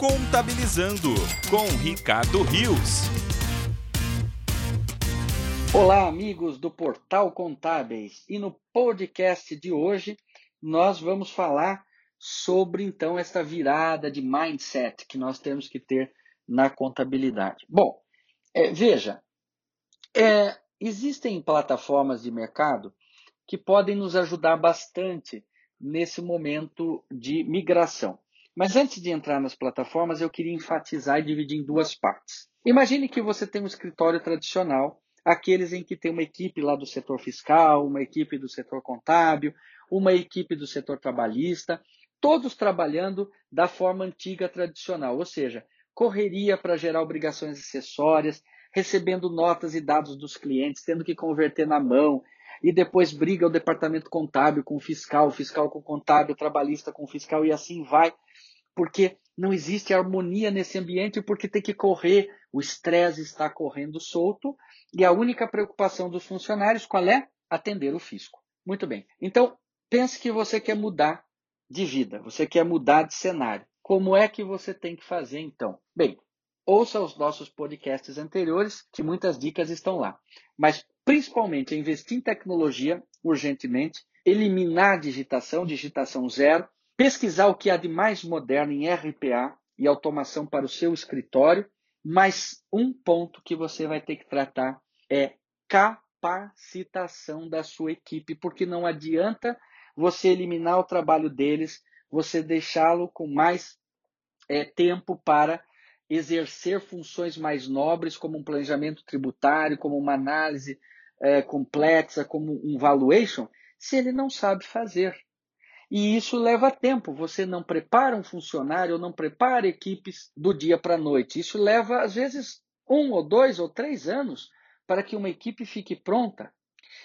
Contabilizando com Ricardo Rios. Olá, amigos do Portal Contábeis. E no podcast de hoje nós vamos falar sobre então esta virada de mindset que nós temos que ter na contabilidade. Bom, é, veja, é, existem plataformas de mercado que podem nos ajudar bastante nesse momento de migração. Mas antes de entrar nas plataformas, eu queria enfatizar e dividir em duas partes. Imagine que você tem um escritório tradicional, aqueles em que tem uma equipe lá do setor fiscal, uma equipe do setor contábil, uma equipe do setor trabalhista, todos trabalhando da forma antiga tradicional, ou seja, correria para gerar obrigações acessórias, recebendo notas e dados dos clientes, tendo que converter na mão, e depois briga o departamento contábil com o fiscal, o fiscal com o contábil, o trabalhista com o fiscal e assim vai, porque não existe harmonia nesse ambiente, porque tem que correr, o estresse está correndo solto e a única preocupação dos funcionários qual é? Atender o fisco. Muito bem. Então, pense que você quer mudar de vida, você quer mudar de cenário. Como é que você tem que fazer então? Bem, ouça os nossos podcasts anteriores, que muitas dicas estão lá. Mas principalmente é investir em tecnologia urgentemente, eliminar a digitação, digitação zero, pesquisar o que há de mais moderno em RPA e automação para o seu escritório, mas um ponto que você vai ter que tratar é capacitação da sua equipe, porque não adianta você eliminar o trabalho deles, você deixá-lo com mais é, tempo para exercer funções mais nobres, como um planejamento tributário, como uma análise é, complexa, como um valuation, se ele não sabe fazer. E isso leva tempo. Você não prepara um funcionário não prepara equipes do dia para a noite. Isso leva, às vezes, um ou dois ou três anos para que uma equipe fique pronta.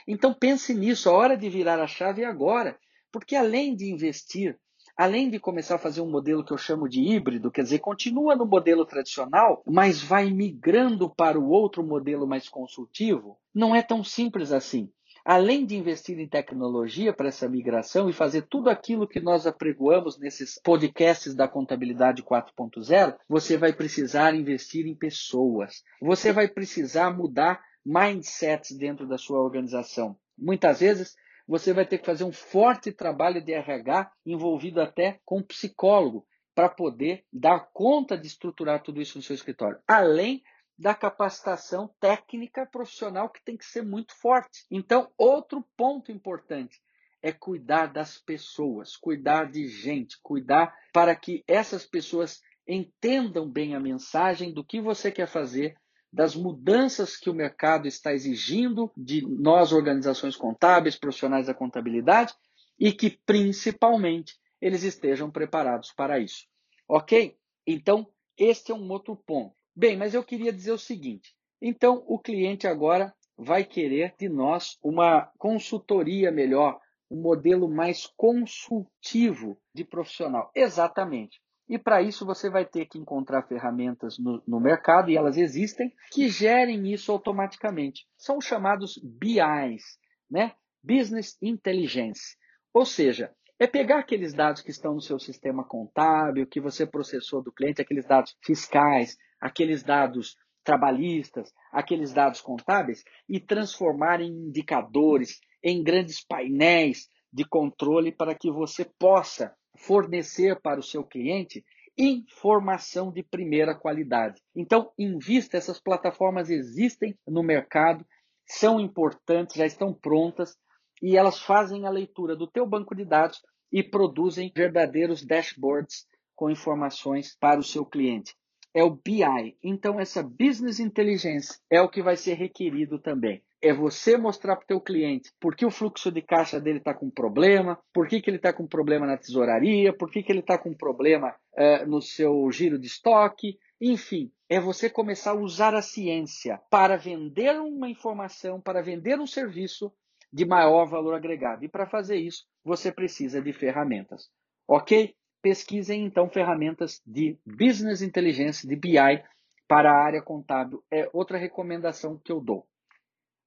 Então pense nisso, a hora de virar a chave é agora. Porque além de investir além de começar a fazer um modelo que eu chamo de híbrido, quer dizer, continua no modelo tradicional, mas vai migrando para o outro modelo mais consultivo, não é tão simples assim. Além de investir em tecnologia para essa migração e fazer tudo aquilo que nós apregoamos nesses podcasts da contabilidade 4.0, você vai precisar investir em pessoas. Você vai precisar mudar mindsets dentro da sua organização. Muitas vezes você vai ter que fazer um forte trabalho de RH envolvido até com psicólogo para poder dar conta de estruturar tudo isso no seu escritório. Além da capacitação técnica profissional que tem que ser muito forte. Então, outro ponto importante é cuidar das pessoas, cuidar de gente, cuidar para que essas pessoas entendam bem a mensagem do que você quer fazer, das mudanças que o mercado está exigindo de nós, organizações contábeis, profissionais da contabilidade, e que principalmente eles estejam preparados para isso. Ok? Então, este é um outro ponto. Bem, mas eu queria dizer o seguinte: então o cliente agora vai querer de nós uma consultoria melhor, um modelo mais consultivo de profissional. Exatamente. E para isso você vai ter que encontrar ferramentas no, no, mercado, e elas existem, que gerem isso automaticamente. São chamados BIs, né? Business Intelligence. Ou seja, é pegar aqueles dados que estão no seu sistema contábil, que você processou do cliente, aqueles dados fiscais, aqueles dados trabalhistas, aqueles dados contábeis, e transformar em indicadores, em grandes painéis de controle para que você possa fornecer para o seu cliente informação de primeira qualidade. Então, invista, essas plataformas existem no mercado, são importantes, já estão prontas e elas fazem a leitura do teu banco de dados e produzem verdadeiros dashboards com informações para o seu cliente. É o BI. Então, essa business intelligence é o que vai ser requerido também é você mostrar para o teu cliente por que o fluxo de caixa dele está com problema, por que, que ele está com problema na tesouraria, por que, que ele está com problema uh, no seu giro de estoque, enfim, é você começar a usar a ciência para vender uma informação, para vender um serviço de maior valor agregado. E para fazer isso, você precisa de ferramentas. Ok? Pesquisem então ferramentas de business intelligence, de BI, para a área contábil. É outra recomendação que eu dou.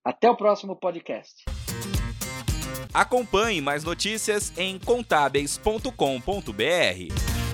Até o próximo podcast. Acompanhe mais notícias em contábeis.com.br.